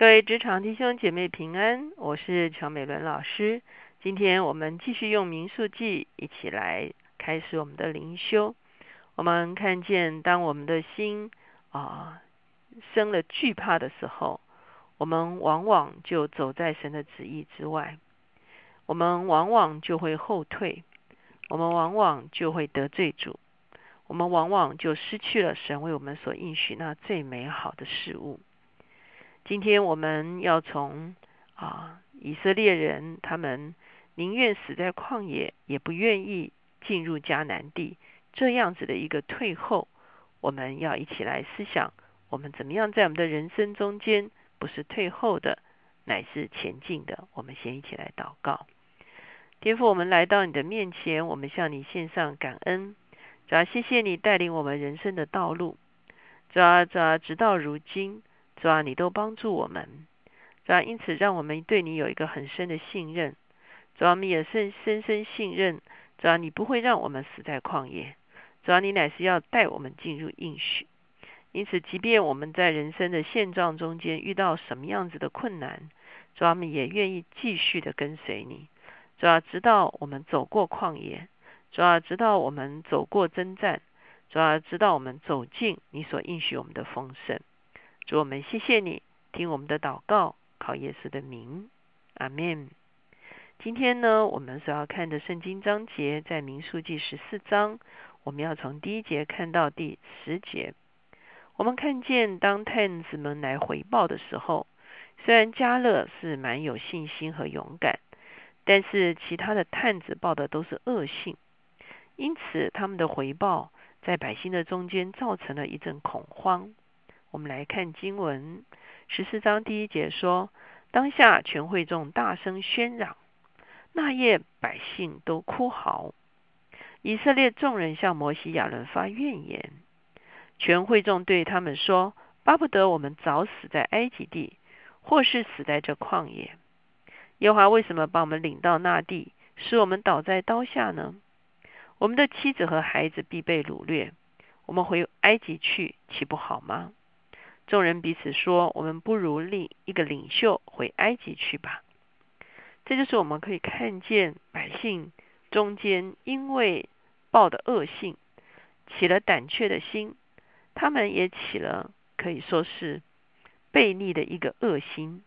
各位职场弟兄姐妹平安，我是乔美伦老师。今天我们继续用民数记一起来开始我们的灵修。我们看见，当我们的心啊生了惧怕的时候，我们往往就走在神的旨意之外，我们往往就会后退，我们往往就会得罪主，我们往往就失去了神为我们所应许那最美好的事物。今天我们要从啊以色列人，他们宁愿死在旷野，也不愿意进入迦南地，这样子的一个退后，我们要一起来思想，我们怎么样在我们的人生中间，不是退后的，乃是前进的。我们先一起来祷告，天父，我们来到你的面前，我们向你献上感恩，主要谢谢你带领我们人生的道路，主要主要直到如今。主啊，你都帮助我们，主啊，因此让我们对你有一个很深的信任。主啊，我们也深深深信任，主啊，你不会让我们死在旷野。主啊，你乃是要带我们进入应许。因此，即便我们在人生的现状中间遇到什么样子的困难，主啊，我们也愿意继续的跟随你。主啊，直到我们走过旷野，主啊，直到我们走过征战，主啊，直到我们走进你所应许我们的丰盛。主我们谢谢你，听我们的祷告，靠耶稣的名，阿门。今天呢，我们所要看的圣经章节在民数记十四章，我们要从第一节看到第十节。我们看见当探子们来回报的时候，虽然加勒是蛮有信心和勇敢，但是其他的探子报的都是恶性，因此他们的回报在百姓的中间造成了一阵恐慌。我们来看经文十四章第一节说：“当下全会众大声喧嚷，那夜百姓都哭嚎。以色列众人向摩西亚伦发怨言。全会众对他们说：巴不得我们早死在埃及地，或是死在这旷野。耶和华为什么把我们领到那地，使我们倒在刀下呢？我们的妻子和孩子必被掳掠。我们回埃及去，岂不好吗？”众人彼此说：“我们不如立一个领袖回埃及去吧。”这就是我们可以看见百姓中间因为报的恶性起了胆怯的心，他们也起了可以说是悖逆的一个恶心，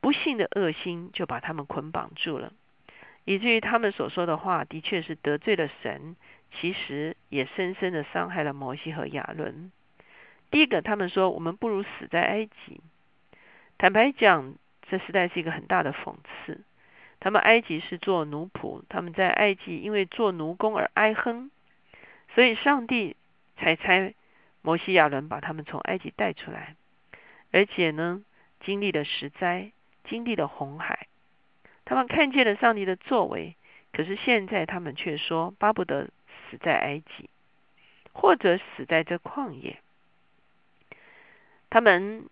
不幸的恶心就把他们捆绑住了，以至于他们所说的话的确是得罪了神，其实也深深的伤害了摩西和亚伦。第一个，他们说我们不如死在埃及。坦白讲，这实在是一个很大的讽刺。他们埃及是做奴仆，他们在埃及因为做奴工而哀哼，所以上帝才差摩西亚伦把他们从埃及带出来，而且呢，经历了十灾，经历了红海，他们看见了上帝的作为。可是现在他们却说巴不得死在埃及，或者死在这旷野。他们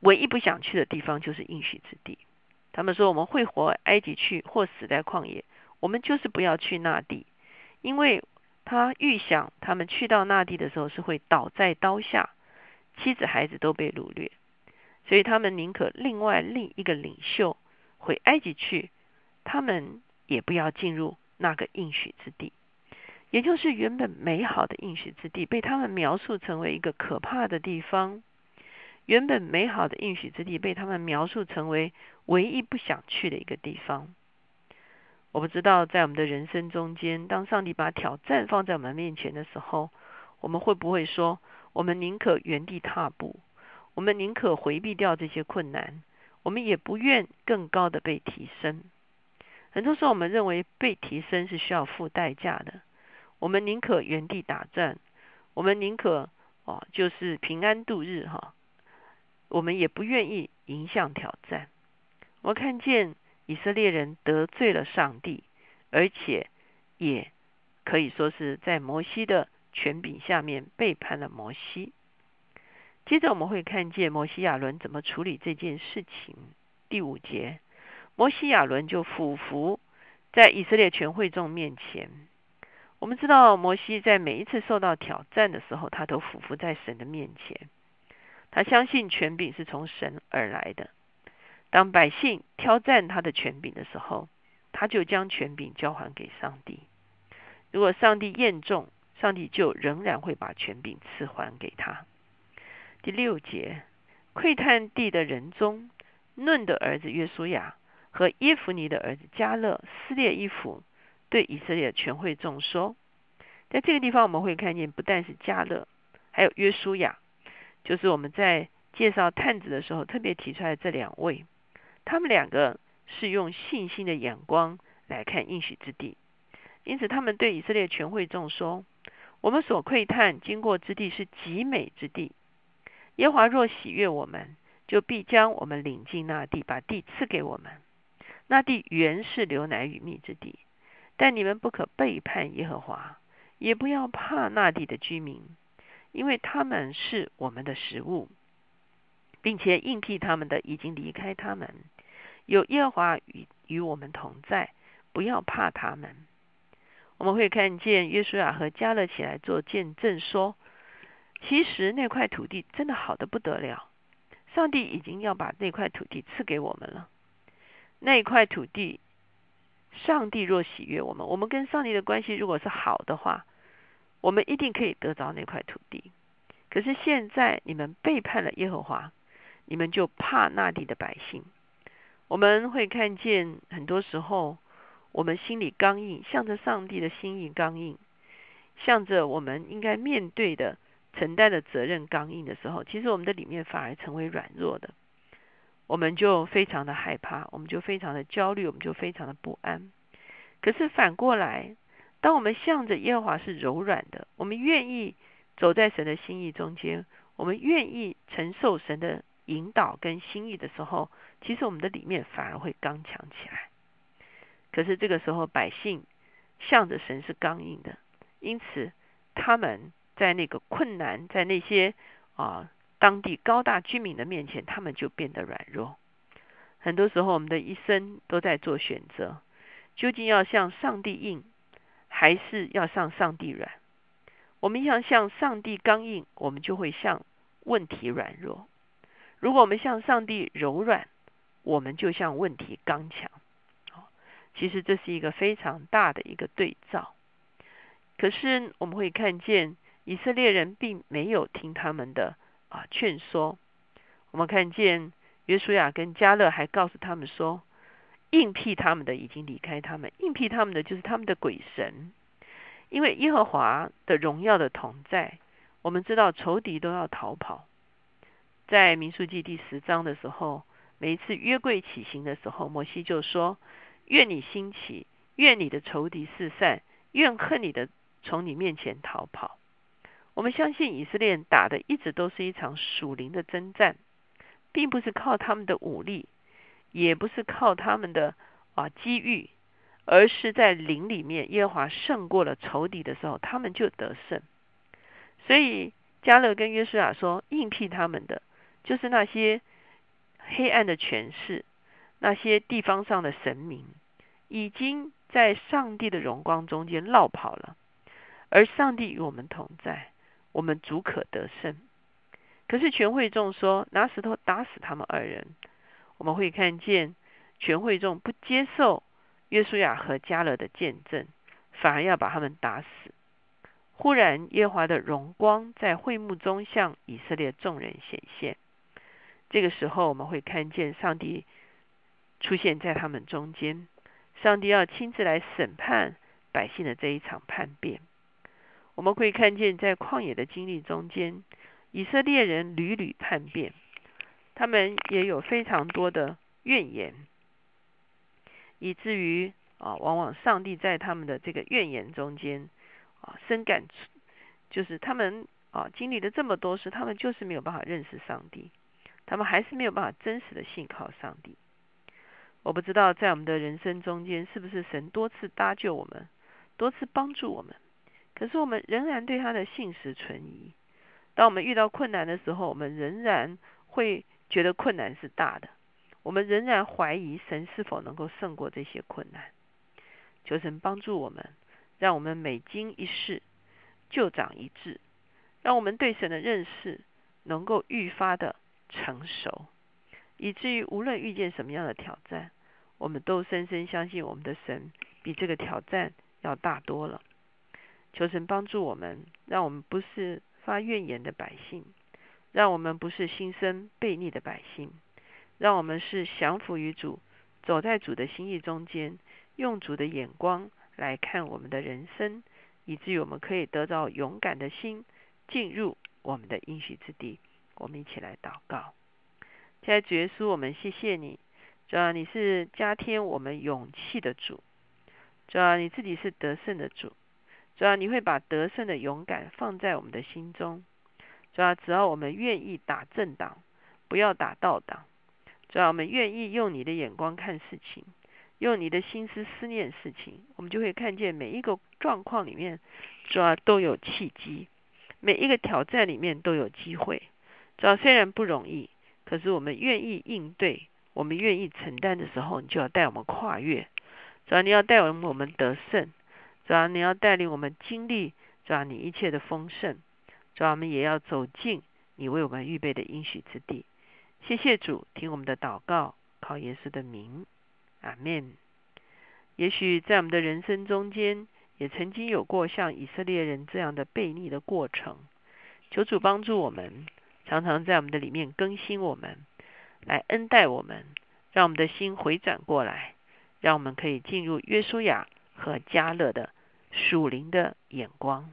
唯一不想去的地方就是应许之地。他们说：“我们会活埃及去，或死在旷野。我们就是不要去那地，因为他预想他们去到那地的时候是会倒在刀下，妻子孩子都被掳掠，所以他们宁可另外另一个领袖回埃及去，他们也不要进入那个应许之地，也就是原本美好的应许之地，被他们描述成为一个可怕的地方。”原本美好的应许之地，被他们描述成为唯一不想去的一个地方。我不知道，在我们的人生中间，当上帝把挑战放在我们面前的时候，我们会不会说：我们宁可原地踏步，我们宁可回避掉这些困难，我们也不愿更高的被提升。很多时候，我们认为被提升是需要付代价的。我们宁可原地打转，我们宁可哦，就是平安度日哈。我们也不愿意迎向挑战。我看见以色列人得罪了上帝，而且也可以说是在摩西的权柄下面背叛了摩西。接着我们会看见摩西亚伦怎么处理这件事情。第五节，摩西亚伦就俯伏在以色列全会众面前。我们知道摩西在每一次受到挑战的时候，他都俯伏在神的面前。他相信权柄是从神而来的。当百姓挑战他的权柄的时候，他就将权柄交还给上帝。如果上帝验中，上帝就仍然会把权柄赐还给他。第六节，窥探地的人中，嫩的儿子约书亚和耶夫尼的儿子加勒撕裂衣服，对以色列全会众说：“在这个地方，我们会看见，不但是加勒，还有约书亚，就是我们在介绍探子的时候特别提出来这两位，他们两个是用信心的眼光来看应许之地，因此他们对以色列全会众说。”我们所窥探经过之地是极美之地。耶华若喜悦我们，就必将我们领进那地，把地赐给我们。那地原是流奶与蜜之地。但你们不可背叛耶和华，也不要怕那地的居民，因为他们是我们的食物，并且应聘他们的已经离开他们。有耶和华与与我们同在，不要怕他们。我们会看见约书亚和加勒起来做见证，说：“其实那块土地真的好的不得了，上帝已经要把那块土地赐给我们了。那块土地，上帝若喜悦我们，我们跟上帝的关系如果是好的话，我们一定可以得着那块土地。可是现在你们背叛了耶和华，你们就怕那地的百姓。我们会看见很多时候。”我们心里刚硬，向着上帝的心意刚硬，向着我们应该面对的、承担的责任刚硬的时候，其实我们的里面反而成为软弱的，我们就非常的害怕，我们就非常的焦虑，我们就非常的不安。可是反过来，当我们向着耶和华是柔软的，我们愿意走在神的心意中间，我们愿意承受神的引导跟心意的时候，其实我们的里面反而会刚强起来。可是这个时候，百姓向着神是刚硬的，因此他们在那个困难，在那些啊当地高大居民的面前，他们就变得软弱。很多时候，我们的一生都在做选择：究竟要向上帝硬，还是要向上帝软？我们要向上帝刚硬，我们就会向问题软弱；如果我们向上帝柔软，我们就向问题刚强。其实这是一个非常大的一个对照，可是我们会看见以色列人并没有听他们的啊劝说。我们看见约书亚跟加勒还告诉他们说，应聘他们的已经离开他们，应聘他们的就是他们的鬼神，因为耶和华的荣耀的同在，我们知道仇敌都要逃跑。在民数记第十章的时候，每一次约柜起行的时候，摩西就说。愿你兴起，愿你的仇敌四散，愿恨你的从你面前逃跑。我们相信以色列打的一直都是一场属灵的征战，并不是靠他们的武力，也不是靠他们的啊机遇，而是在灵里面，耶和华胜过了仇敌的时候，他们就得胜。所以加勒跟约书亚说，应聘他们的就是那些黑暗的权势。那些地方上的神明已经在上帝的荣光中间绕跑了，而上帝与我们同在，我们足可得胜。可是全会众说拿石头打死他们二人，我们会看见全会众不接受约书亚和加勒的见证，反而要把他们打死。忽然耶华的荣光在会幕中向以色列众人显现，这个时候我们会看见上帝。出现在他们中间，上帝要亲自来审判百姓的这一场叛变。我们会看见，在旷野的经历中间，以色列人屡屡叛变，他们也有非常多的怨言，以至于啊，往往上帝在他们的这个怨言中间啊，深感就是他们啊经历了这么多事，他们就是没有办法认识上帝，他们还是没有办法真实的信靠上帝。我不知道在我们的人生中间，是不是神多次搭救我们，多次帮助我们，可是我们仍然对他的信实存疑。当我们遇到困难的时候，我们仍然会觉得困难是大的，我们仍然怀疑神是否能够胜过这些困难。求神帮助我们，让我们每经一事就长一智，让我们对神的认识能够愈发的成熟，以至于无论遇见什么样的挑战，我们都深深相信我们的神比这个挑战要大多了。求神帮助我们，让我们不是发怨言的百姓，让我们不是心生悖逆的百姓，让我们是降服于主，走在主的心意中间，用主的眼光来看我们的人生，以至于我们可以得到勇敢的心，进入我们的应许之地。我们一起来祷告，亲爱的主耶稣，我们谢谢你，主啊，你是加添我们勇气的主，主啊，你自己是得胜的主。主要你会把得胜的勇敢放在我们的心中，主要只要我们愿意打正党，不要打倒党，主要我们愿意用你的眼光看事情，用你的心思思念事情，我们就会看见每一个状况里面，主要都有契机，每一个挑战里面都有机会。主要虽然不容易，可是我们愿意应对，我们愿意承担的时候，你就要带我们跨越。主要你要带我们我们得胜。主要你要带领我们经历，主要你一切的丰盛，主要我们也要走进你为我们预备的应许之地。谢谢主，听我们的祷告，靠耶稣的名，阿门。也许在我们的人生中间，也曾经有过像以色列人这样的悖逆的过程。求主帮助我们，常常在我们的里面更新我们，来恩待我们，让我们的心回转过来，让我们可以进入约书亚。和加勒的属灵的眼光。